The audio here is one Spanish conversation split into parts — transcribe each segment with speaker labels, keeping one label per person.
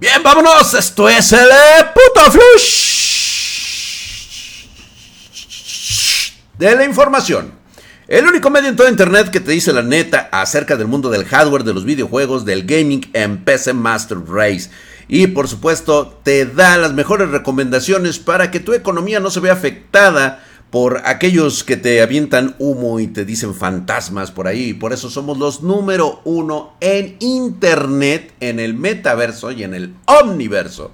Speaker 1: Bien, vámonos. Esto es el eh, puto flush de la información. El único medio en todo internet que te dice la neta acerca del mundo del hardware, de los videojuegos, del gaming en PC Master Race. Y por supuesto te da las mejores recomendaciones para que tu economía no se vea afectada por aquellos que te avientan humo y te dicen fantasmas por ahí. Por eso somos los número uno en Internet, en el metaverso y en el omniverso.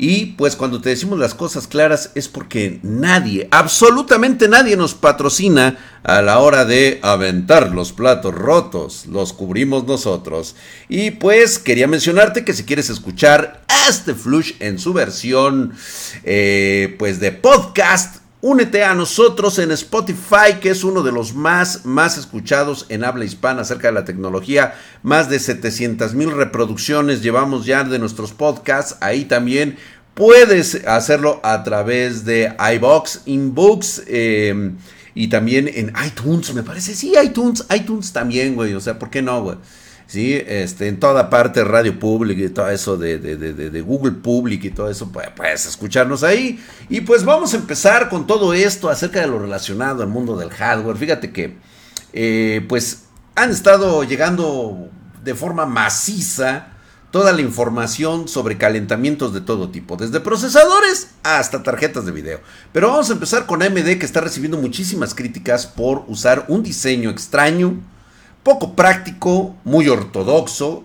Speaker 1: Y pues cuando te decimos las cosas claras es porque nadie, absolutamente nadie nos patrocina a la hora de aventar los platos rotos. Los cubrimos nosotros. Y pues quería mencionarte que si quieres escuchar este flush en su versión eh, pues de podcast, Únete a nosotros en Spotify, que es uno de los más, más escuchados en habla hispana acerca de la tecnología. Más de 700 mil reproducciones llevamos ya de nuestros podcasts. Ahí también puedes hacerlo a través de iBox, Inbooks em, y también en iTunes, me parece. Sí, iTunes, iTunes también, güey. O sea, ¿por qué no, güey? ¿Sí? Este, en toda parte, Radio Public y todo eso de, de, Google Public y todo eso, pues, puedes escucharnos ahí. Y pues vamos a empezar con todo esto acerca de lo relacionado al mundo del hardware. Fíjate que, eh, pues, han estado llegando de forma maciza toda la información sobre calentamientos de todo tipo, desde procesadores hasta tarjetas de video. Pero vamos a empezar con AMD que está recibiendo muchísimas críticas por usar un diseño extraño, poco práctico, muy ortodoxo,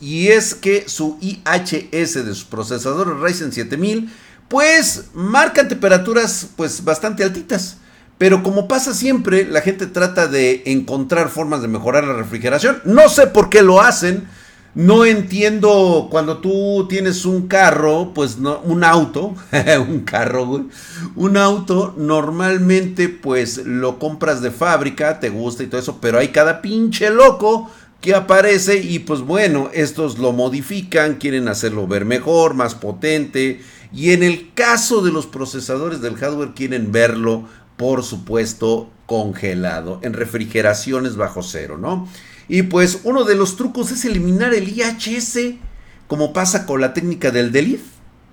Speaker 1: y, es que su IHS de sus procesadores Ryzen 7000 pues marcan temperaturas pues bastante altitas. Pero como pasa siempre, la gente trata de encontrar formas de mejorar la refrigeración. No sé por qué lo hacen. No entiendo cuando tú tienes un carro, pues no, un auto, un carro, un auto, normalmente pues lo compras de fábrica, te gusta y todo eso, pero hay cada pinche loco que aparece y pues bueno, estos lo modifican, quieren hacerlo ver mejor, más potente y en el caso de los procesadores del hardware quieren verlo, por supuesto, congelado, en refrigeraciones bajo cero, ¿no? Y pues uno de los trucos es eliminar el IHS, como pasa con la técnica del delete.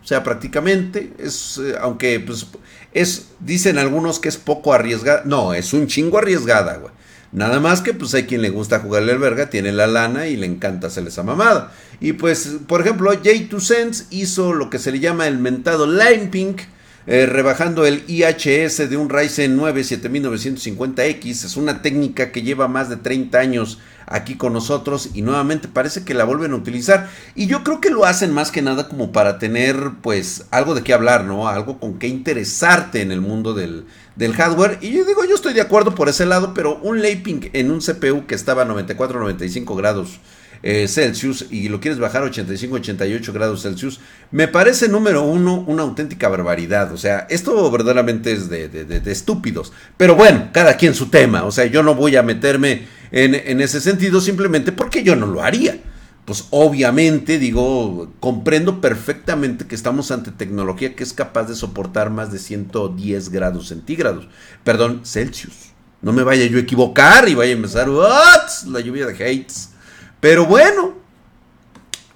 Speaker 1: O sea, prácticamente es, eh, aunque pues es, dicen algunos que es poco arriesgada. No, es un chingo arriesgada, güey. Nada más que pues hay quien le gusta jugarle al verga, tiene la lana y le encanta hacerle esa mamada. Y pues, por ejemplo, J2Sense hizo lo que se le llama el mentado Line Pink eh, rebajando el IHS de un Ryzen 9 7950X. Es una técnica que lleva más de 30 años aquí con nosotros y nuevamente parece que la vuelven a utilizar. Y yo creo que lo hacen más que nada como para tener pues algo de qué hablar, ¿no? Algo con qué interesarte en el mundo del, del hardware. Y yo digo, yo estoy de acuerdo por ese lado, pero un laping en un CPU que estaba a 94-95 grados eh, Celsius y lo quieres bajar a 85-88 grados Celsius, me parece número uno una auténtica barbaridad. O sea, esto verdaderamente es de, estúpidos. Pero bueno, cada quien su tema. O sea, yo no voy a meterme en, ese sentido simplemente porque yo no lo haría pues obviamente digo, comprendo perfectamente que estamos ante tecnología que es capaz de soportar más de 110 grados centígrados, perdón, Celsius. No me vaya yo a equivocar y vaya a empezar la lluvia de hates. Pero bueno,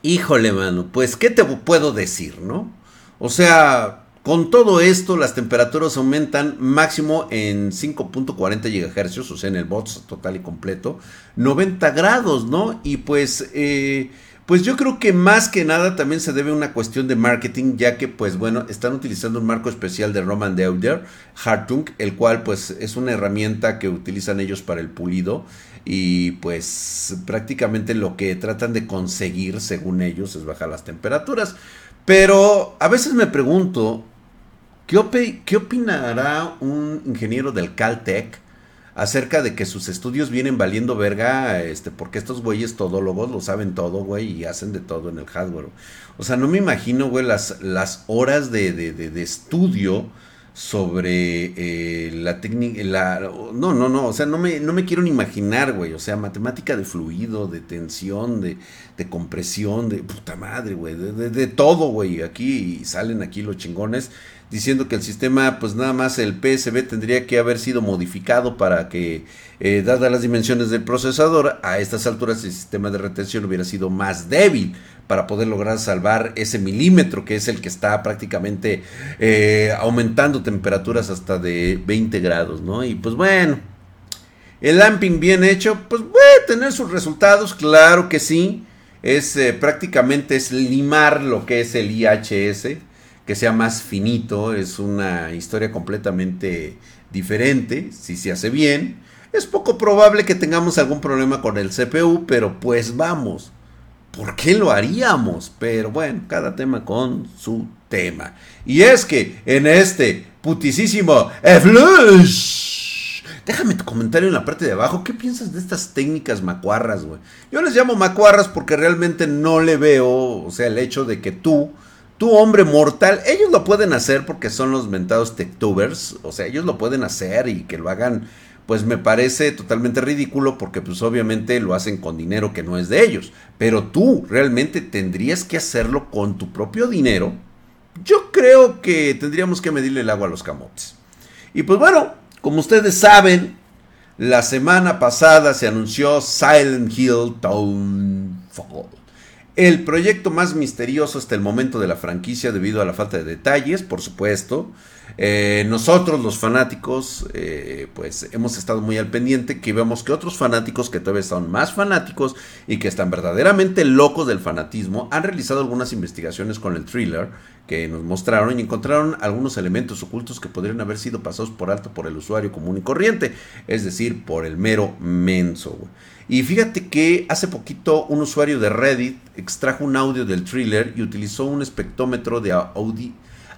Speaker 1: híjole, mano, pues, ¿qué te puedo decir, no? O sea, con todo esto, las temperaturas aumentan máximo en 5.40 GHz, o sea, en el bots total y completo, 90 grados, ¿no? Y pues, eh, pues yo creo que más que nada también se debe a una cuestión de marketing, ya que, pues bueno, están utilizando un marco especial de Roman Deuter, Hartung, el cual, pues, es una herramienta que utilizan ellos para el pulido y pues prácticamente lo que tratan de conseguir según ellos es bajar las temperaturas. Pero a veces me pregunto, ¿qué, ¿qué opinará un ingeniero del Caltech acerca de que sus estudios vienen valiendo verga, este, porque estos güeyes todólogos lo saben todo, güey, y hacen de todo en el hardware. O sea, no me imagino, güey, las, horas de, de, de estudio sobre eh, la técnica, la, no, no, no, o sea, no me, no me quiero ni imaginar, güey, o sea, matemática de fluido, de tensión, de, de compresión, de puta madre, güey, de, de, todo, güey, aquí salen aquí los chingones, diciendo que el sistema, pues nada más el PSB tendría que haber sido modificado para que, eh, dadas las dimensiones del procesador, a estas alturas el sistema de retención hubiera sido más débil para poder lograr salvar ese milímetro que es el que está prácticamente eh, aumentando temperaturas hasta de 20 grados, ¿no? Y pues bueno, el lamping bien hecho, pues puede tener sus resultados, claro que sí. Es eh, prácticamente es limar lo que es el IHS, que sea más finito, es una historia completamente diferente, si se hace bien. Es poco probable que tengamos algún problema con el CPU, pero pues vamos. ¿Por qué lo haríamos? Pero bueno, cada tema con su tema. Y es que en este putisísimo Flush Déjame tu comentario en la parte de abajo. ¿Qué piensas de estas técnicas macuarras, güey? Yo les llamo macuarras porque realmente no le veo, o sea, el hecho de que tú, tu hombre mortal, ellos lo pueden hacer porque son los mentados techtubers, o sea, ellos lo pueden hacer y que lo hagan, pues me parece totalmente ridículo porque pues obviamente lo hacen con dinero que no es de ellos. Pero tú realmente tendrías que hacerlo con tu propio dinero. Yo creo que tendríamos que medirle el agua a los camotes. Y pues bueno, como ustedes saben, la semana pasada se anunció Silent Hill Townfall. El proyecto más misterioso hasta el momento de la franquicia debido a la falta de detalles, por supuesto. Eh, nosotros los fanáticos, eh, pues hemos estado muy al pendiente que vemos que otros fanáticos que todavía son más fanáticos y que están verdaderamente locos del fanatismo han realizado algunas investigaciones con el thriller que nos mostraron y encontraron algunos elementos ocultos que podrían haber sido pasados por alto por el usuario común y corriente, es decir, por el mero menso. Y fíjate que hace poquito un usuario de Reddit extrajo un audio del thriller y utilizó un espectrómetro de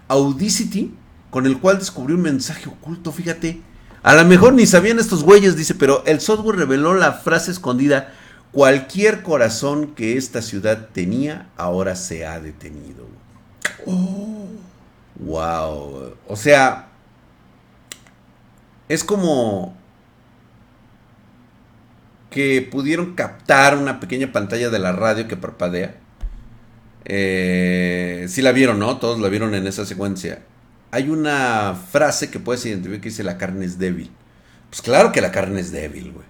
Speaker 1: Audacity con el cual descubrió un mensaje oculto, fíjate. A lo mejor ni sabían estos güeyes, dice, pero el software reveló la frase escondida, cualquier corazón que esta ciudad tenía ahora se ha detenido. Oh. Wow. O sea, es como que pudieron captar una pequeña pantalla de la radio que parpadea. Eh, si la vieron, ¿no? Todos la vieron en esa secuencia hay una frase que puedes identificar que dice la carne es débil. Pues claro que la carne es débil, güey.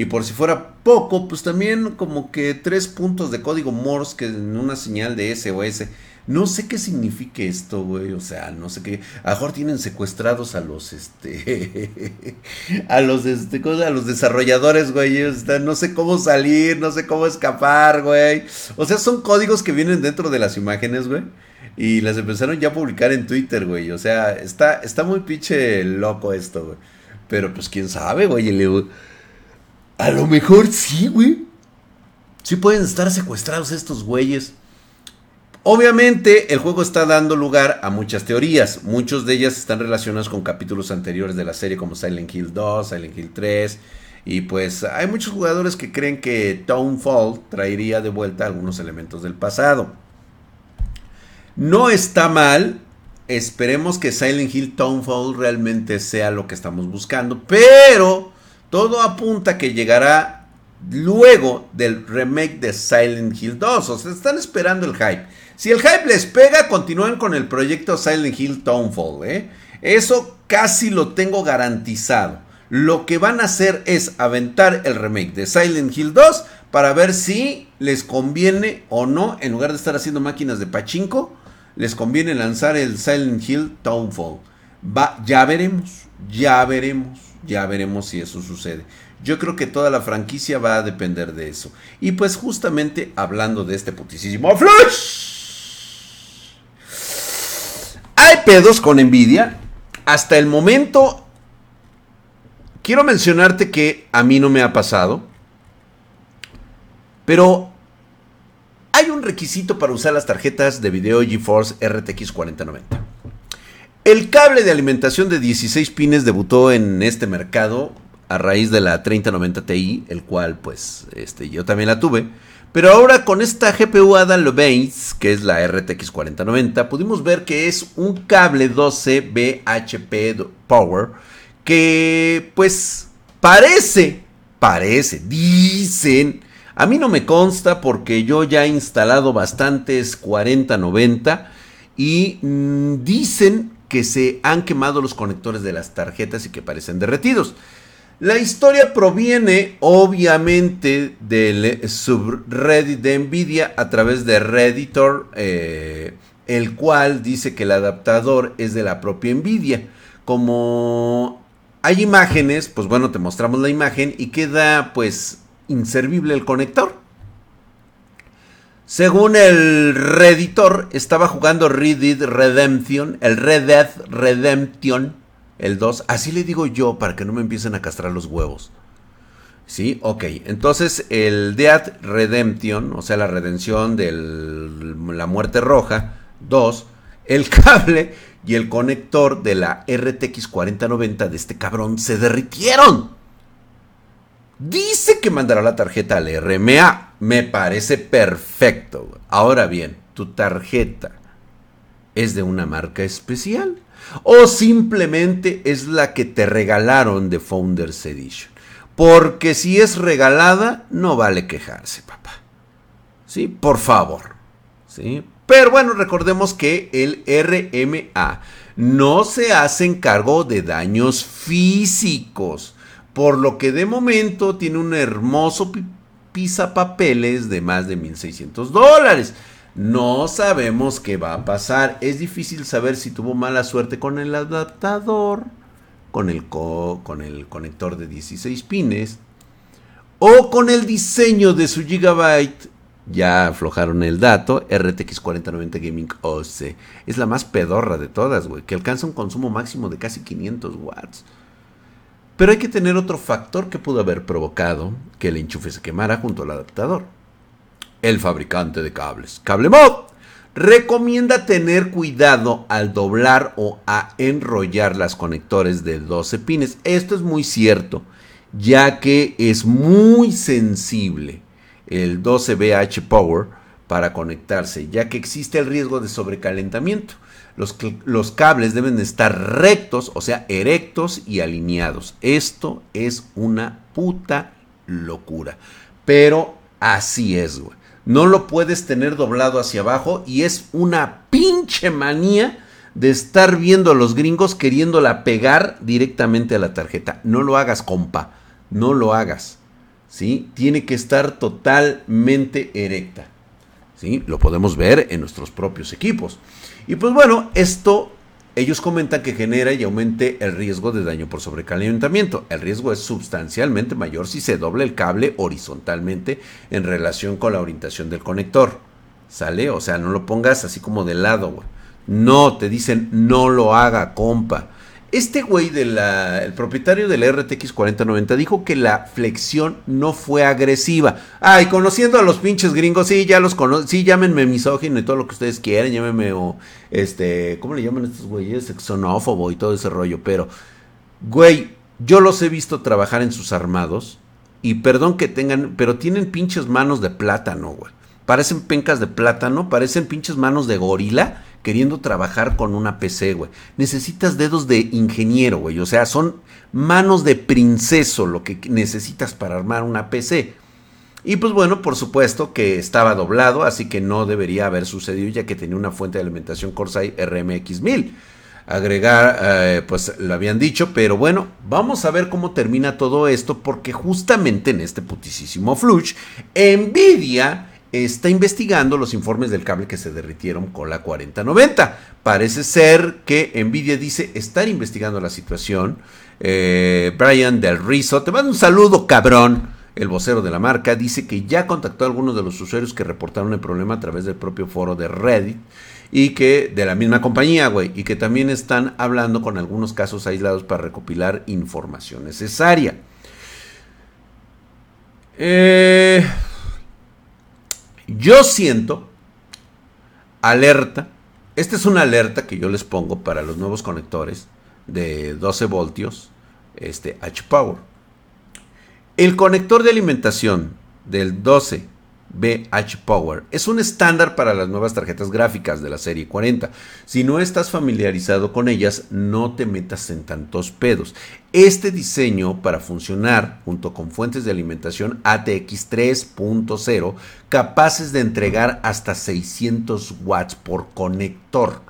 Speaker 1: Y por si fuera poco, pues también como que tres puntos de código Morse que en una señal de SOS. No sé qué signifique esto, güey. O sea, no sé qué. A lo mejor tienen secuestrados a los, este, a los, este, a los desarrolladores, güey. no sé cómo salir, no sé cómo escapar, güey. O sea, son códigos que vienen dentro de las imágenes, güey. Y las empezaron ya a publicar en Twitter, güey. O sea, está, está muy pinche loco esto, güey. Pero pues quién sabe, güey. A lo mejor sí, güey. Sí pueden estar secuestrados estos güeyes. Obviamente el juego está dando lugar a muchas teorías. Muchas de ellas están relacionadas con capítulos anteriores de la serie como Silent Hill 2, Silent Hill 3. Y pues hay muchos jugadores que creen que Townfall traería de vuelta algunos elementos del pasado. No está mal. Esperemos que Silent Hill Townfall realmente sea lo que estamos buscando. Pero todo apunta que llegará luego del remake de Silent Hill 2. O sea, están esperando el hype. Si el hype les pega, continúen con el proyecto Silent Hill Townfall. ¿eh? Eso casi lo tengo garantizado. Lo que van a hacer es aventar el remake de Silent Hill 2 para ver si les conviene o no, en lugar de estar haciendo máquinas de pachinko, les conviene lanzar el Silent Hill Townfall. Ya veremos, ya veremos, ya veremos si eso sucede. Yo creo que toda la franquicia va a depender de eso. Y pues justamente hablando de este putisísimo Flash. Hay pedos con Nvidia. Hasta el momento quiero mencionarte que a mí no me ha pasado. Pero hay un requisito para usar las tarjetas de video GeForce RTX 4090. El cable de alimentación de 16 pines debutó en este mercado a raíz de la 3090 Ti, el cual pues este, yo también la tuve. Pero ahora con esta GPU Ada Lovelace, que es la RTX 4090, pudimos ver que es un cable 12 BHP Power que pues parece, parece, dicen a mí no me consta porque yo ya he instalado bastantes 4090 y mm, dicen que se han quemado los conectores de las tarjetas y que parecen derretidos. La historia proviene obviamente del subreddit de Nvidia a través de Redditor, eh, el cual dice que el adaptador es de la propia Nvidia. Como hay imágenes, pues bueno, te mostramos la imagen y queda pues inservible el conector. Según el Redditor, estaba jugando Red Dead Redemption, el Red Dead Redemption el 2. Así le digo yo para que no me empiecen a castrar los huevos. ¿Sí? Ok. Entonces el Dead Redemption, o sea, la redención de la muerte roja, 2, el cable y el conector de la RTX 4090 de este cabrón se derritieron. Dice que mandará la tarjeta al RMA. Me parece perfecto. Ahora bien, tu tarjeta es de una marca especial o simplemente es la que te regalaron de Founders Edition. Porque si es regalada, no vale quejarse, papá. ¿Sí? Por favor. ¿Sí? Pero bueno, recordemos que el RMA no se hace encargo de daños físicos. Por lo que de momento tiene un hermoso papeles de más de 1.600 dólares. No sabemos qué va a pasar. Es difícil saber si tuvo mala suerte con el adaptador, con el, con el conector de 16 pines o con el diseño de su gigabyte. Ya aflojaron el dato. RTX 4090 Gaming OC. Es la más pedorra de todas, güey. Que alcanza un consumo máximo de casi 500 watts. Pero hay que tener otro factor que pudo haber provocado que el enchufe se quemara junto al adaptador el fabricante de cables. CableMod recomienda tener cuidado al doblar o a enrollar las conectores de 12 pines. Esto es muy cierto, ya que es muy sensible el 12BH Power para conectarse, ya que existe el riesgo de sobrecalentamiento. Los, cables deben estar rectos, o sea, erectos y alineados. Esto es una puta locura. Pero así es, güey no lo puedes tener doblado hacia abajo y es una pinche manía de estar viendo a los gringos queriéndola pegar directamente a la tarjeta. No lo hagas, compa, no lo hagas. ¿Sí? Tiene que estar totalmente erecta. ¿Sí? Lo podemos ver en nuestros propios equipos. Y pues bueno, esto ellos comentan que genera y aumente el riesgo de daño por sobrecalentamiento. El riesgo es sustancialmente mayor si se dobla el cable horizontalmente en relación con la orientación del conector. ¿Sale? O sea, no lo pongas así como de lado, No, te dicen no lo haga, compa. Este güey, el propietario del RTX 4090, dijo que la flexión no fue agresiva. Ay, conociendo a los pinches gringos, sí, ya los conozco, sí, llámenme misógino y todo lo que ustedes quieran, llámenme o, este, ¿cómo le llaman estos güeyes? Xenófobo y todo ese rollo, pero, güey, yo los he visto trabajar en sus armados y perdón que tengan, pero tienen pinches manos de plátano, güey. Parecen pencas de plátano, parecen pinches manos de gorila queriendo trabajar con una PC, güey. Necesitas dedos de ingeniero, güey. O sea, son manos de princeso lo que necesitas para armar una PC. Y pues bueno, por supuesto que estaba doblado, así que no debería haber sucedido ya que tenía una fuente de alimentación Corsair RMX 1000. Agregar, eh, pues lo habían dicho, pero bueno, vamos a ver cómo termina todo esto porque justamente en este putisísimo flush, Nvidia está investigando los informes del cable que se derritieron con la 4090. Parece ser que Nvidia dice estar investigando la situación. Eh, Brian Del Rizo, te mando un saludo, cabrón. El vocero de la marca dice que ya contactó a algunos de los usuarios que reportaron el problema a través del propio foro de Reddit y que de la misma compañía, güey, y que también están hablando con algunos casos aislados para recopilar información necesaria. Eh, yo siento alerta. Esta es una alerta que yo les pongo para los nuevos conectores de 12 voltios, este H-Power. El conector de alimentación del 12 BH Power. Es un estándar para las nuevas tarjetas gráficas de la serie 40. Si no estás familiarizado con ellas, no te metas en tantos pedos. Este diseño para funcionar junto con fuentes de alimentación ATX 3.0 capaces de entregar hasta 600 watts por conector.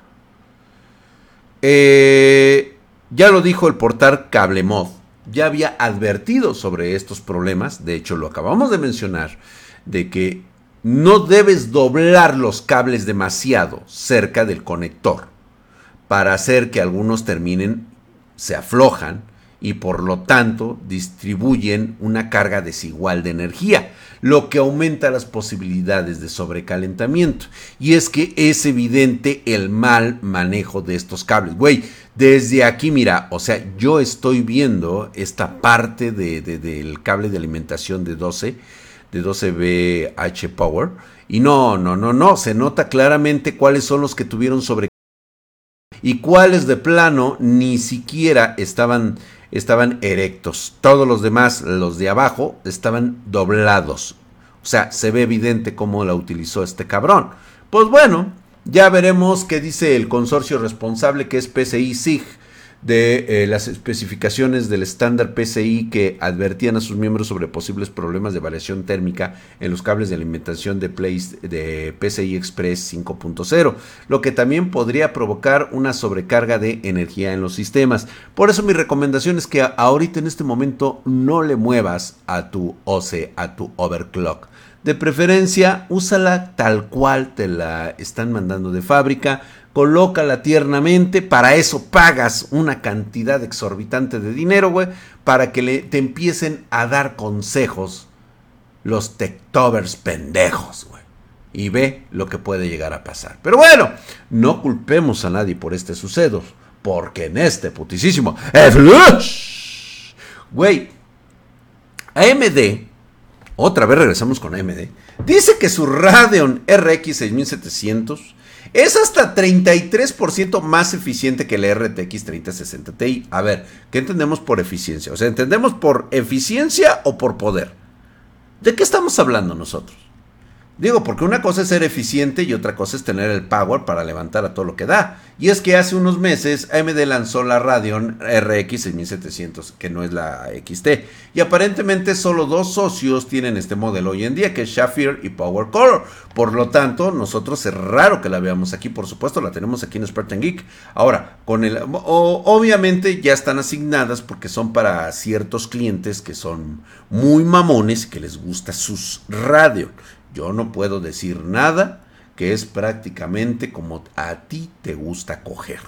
Speaker 1: eh, ya lo dijo el portal CableMod, ya había advertido sobre estos problemas, de hecho lo acabamos de mencionar, de que no debes doblar los cables demasiado cerca del conector para hacer que algunos terminen, se aflojan y por lo tanto distribuyen una carga desigual de energía, lo que aumenta las posibilidades de sobrecalentamiento. Y es que es evidente el mal manejo de estos cables. Güey, desde aquí, mira, o sea, yo estoy viendo esta parte de, del cable de alimentación de 12, de 12BH Power. Y no, no, no, no, se nota claramente cuáles son los que tuvieron sobre y cuáles de plano ni siquiera estaban estaban erectos. Todos los demás, los de abajo, estaban doblados. O sea, se ve evidente cómo la utilizó este cabrón. Pues bueno, ya veremos qué dice el consorcio responsable que es PCI SIG de eh, las especificaciones del estándar PCI que advertían a sus miembros sobre posibles problemas de variación térmica en los cables de alimentación de, de PCI Express 5.0, lo que también podría provocar una sobrecarga de energía en los sistemas. Por eso mi recomendación es que ahorita en este momento no le muevas a tu OC, a tu overclock. De preferencia, úsala tal cual te la están mandando de fábrica colócala tiernamente, para eso pagas una cantidad exorbitante de dinero, güey, para que te empiecen a dar consejos los techtovers pendejos, güey. Y ve lo que puede llegar a pasar. Pero bueno, no culpemos a nadie por este sucedo, porque en este putisísimo güey, AMD, otra vez regresamos con AMD, dice que su Radeon RX 6700 es hasta 33% más eficiente que el RTX 3060 Ti. A ver, ¿qué entendemos por eficiencia? O sea, ¿entendemos por eficiencia o por poder? ¿De qué estamos hablando nosotros? Digo, porque una cosa es ser eficiente y otra cosa es tener el power para levantar a todo lo que da. Y es que hace unos meses AMD lanzó la Radeon RX 6700, que no es la XT. Y aparentemente solo dos socios tienen este modelo hoy en día, que es Shafir y Power Color. Por lo tanto, nosotros es raro que la veamos aquí. Por supuesto, la tenemos aquí en Spartan Geek. Ahora, con el, obviamente ya están asignadas porque son para ciertos clientes que son muy mamones y que les gusta sus Radeon. Yo no puedo decir nada que es prácticamente como a ti te gusta coger.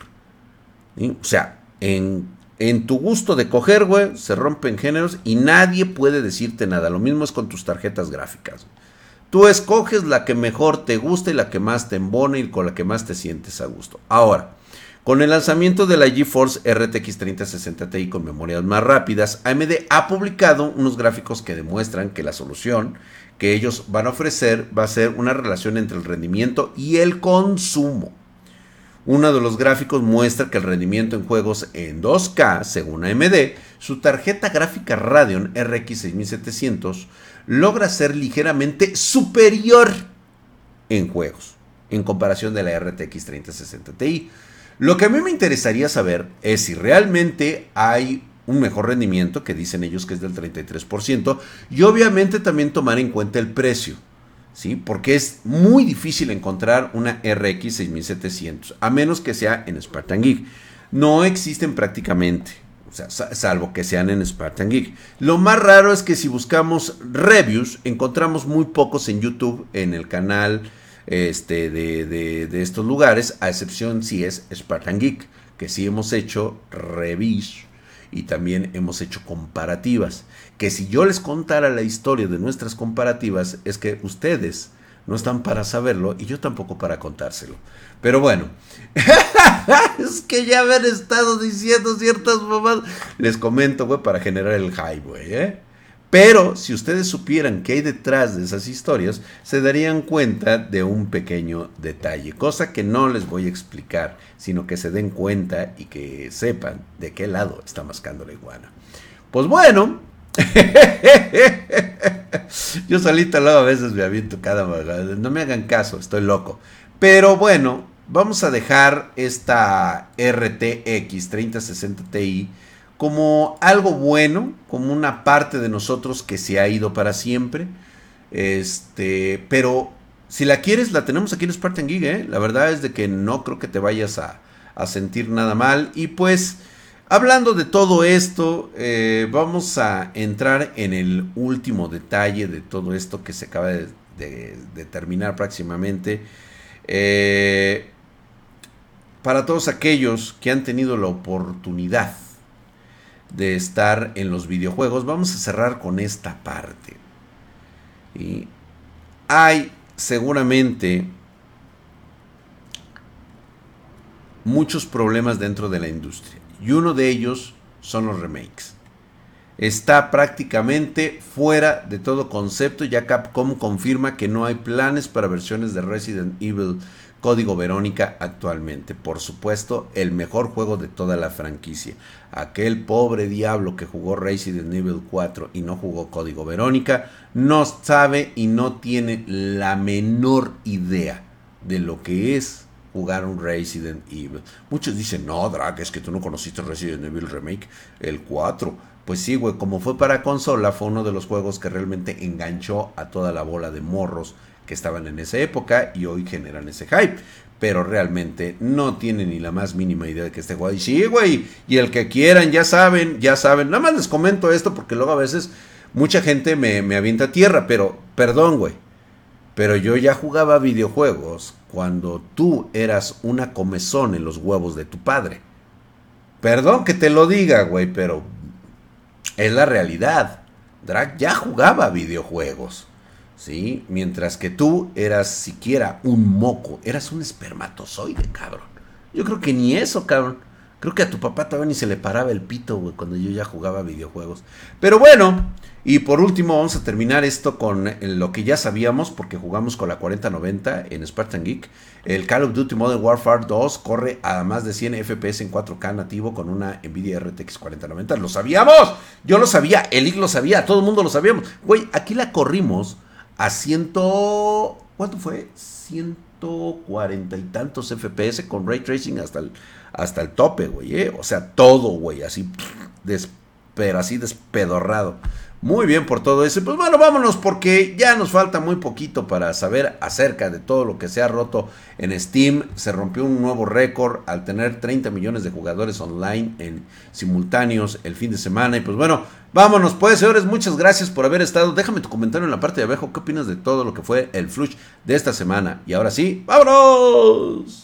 Speaker 1: O sea, en, en, tu gusto de coger, güey, se rompen géneros y nadie puede decirte nada. Lo mismo es con tus tarjetas gráficas. Tú escoges la que mejor te gusta y la que más te embone y con la que más te sientes a gusto. Ahora, con el lanzamiento de la GeForce RTX 3060 Ti con memorias más rápidas, AMD ha publicado unos gráficos que demuestran que la solución que ellos van a ofrecer va a ser una relación entre el rendimiento y el consumo. Uno de los gráficos muestra que el rendimiento en juegos en 2K, según AMD, su tarjeta gráfica Radeon RX 6700 logra ser ligeramente superior en juegos en comparación de la RTX 3060 Ti. Lo que a mí me interesaría saber es si realmente hay un mejor rendimiento, que dicen ellos que es del 33%, y obviamente también tomar en cuenta el precio, ¿sí? Porque es muy difícil encontrar una RX 6700, a menos que sea en Spartan Geek. No existen prácticamente, o sea, salvo que sean en Spartan Geek. Lo más raro es que si buscamos reviews, encontramos muy pocos en YouTube, en el canal este, de, de estos lugares, a excepción si es Spartan Geek, que sí hemos hecho reviews y también hemos hecho comparativas. Que si yo les contara la historia de nuestras comparativas, es que ustedes no están para saberlo y yo tampoco para contárselo. Pero bueno, es que ya han estado diciendo ciertas mamadas. Les comento, güey, para generar el hype, güey, ¿eh? Pero si ustedes supieran qué hay detrás de esas historias, se darían cuenta de un pequeño detalle, cosa que no les voy a explicar, sino que se den cuenta y que sepan de qué lado está mascando la iguana. Pues bueno, yo solito luego a veces me aviento cada no me hagan caso, estoy loco. Pero bueno, vamos a dejar esta RTX 3060 Ti como algo bueno, como una parte de nosotros que se ha ido para siempre. Este, pero si la quieres, la tenemos aquí en Spartan Geek, ¿eh? La verdad es de que no creo que te vayas a, a sentir nada mal. Y pues, hablando de todo esto, eh, vamos a entrar en el último detalle de todo esto que se acaba de, terminar próximamente. Eh, para todos aquellos que han tenido la oportunidad de estar en los videojuegos, vamos a cerrar con esta parte. Y hay seguramente muchos problemas dentro de la industria y uno de ellos son los remakes. Está prácticamente fuera de todo concepto ya Capcom confirma que no hay planes para versiones de Resident Evil Código Verónica actualmente. Por supuesto, el mejor juego de toda la franquicia. Aquel pobre diablo que jugó Resident Evil 4 y no jugó Código Verónica no sabe y no tiene la menor idea de lo que es jugar un Resident Evil. Muchos dicen, no, Drag, es que tú no conociste Resident Evil Remake, el 4. Pues sí, güey, como fue para consola, fue uno de los juegos que realmente enganchó a toda la bola de morros que estaban en esa época y hoy generan ese hype. Pero realmente no tienen ni la más mínima idea de que este juego. Y sí, güey. Y el que quieran, ya saben, ya saben. Nada más les comento esto porque luego a veces mucha gente me, me avienta tierra. Pero, perdón, güey. Pero yo ya jugaba videojuegos cuando tú eras una comezón en los huevos de tu padre. Perdón que te lo diga, güey, pero es la realidad. Drag ya jugaba videojuegos. ¿Sí? Mientras que tú eras siquiera un moco, eras un espermatozoide, cabrón. Yo creo que ni eso, cabrón. Creo que a tu papá todavía ni se le paraba el pito, güey, cuando yo ya jugaba videojuegos. Pero bueno, y por último vamos a terminar esto con lo que ya sabíamos, porque jugamos con la 4090 en Spartan Geek. El Call of Duty Modern Warfare 2 corre a más de 100 FPS en 4K nativo con una Nvidia RTX 4090. ¡Lo sabíamos! Yo lo sabía, Elic lo sabía, todo el mundo lo sabíamos. Güey, aquí la corrimos a ciento... ¿Cuánto fue? 140 y tantos FPS con ray tracing hasta el, hasta el tope, güey. ¿eh? O sea, todo, güey, así, pero así despedorrado. Muy bien por todo eso. Pues bueno, vámonos porque ya nos falta muy poquito para saber acerca de todo lo que se ha roto en Steam. Se rompió un nuevo récord al tener 30 millones de jugadores online en simultáneos el fin de semana. Y pues bueno, vámonos pues, señores. Muchas gracias por haber estado. Déjame tu comentario en la parte de abajo. ¿Qué opinas de todo lo que fue el flush de esta semana? Y ahora sí, vámonos.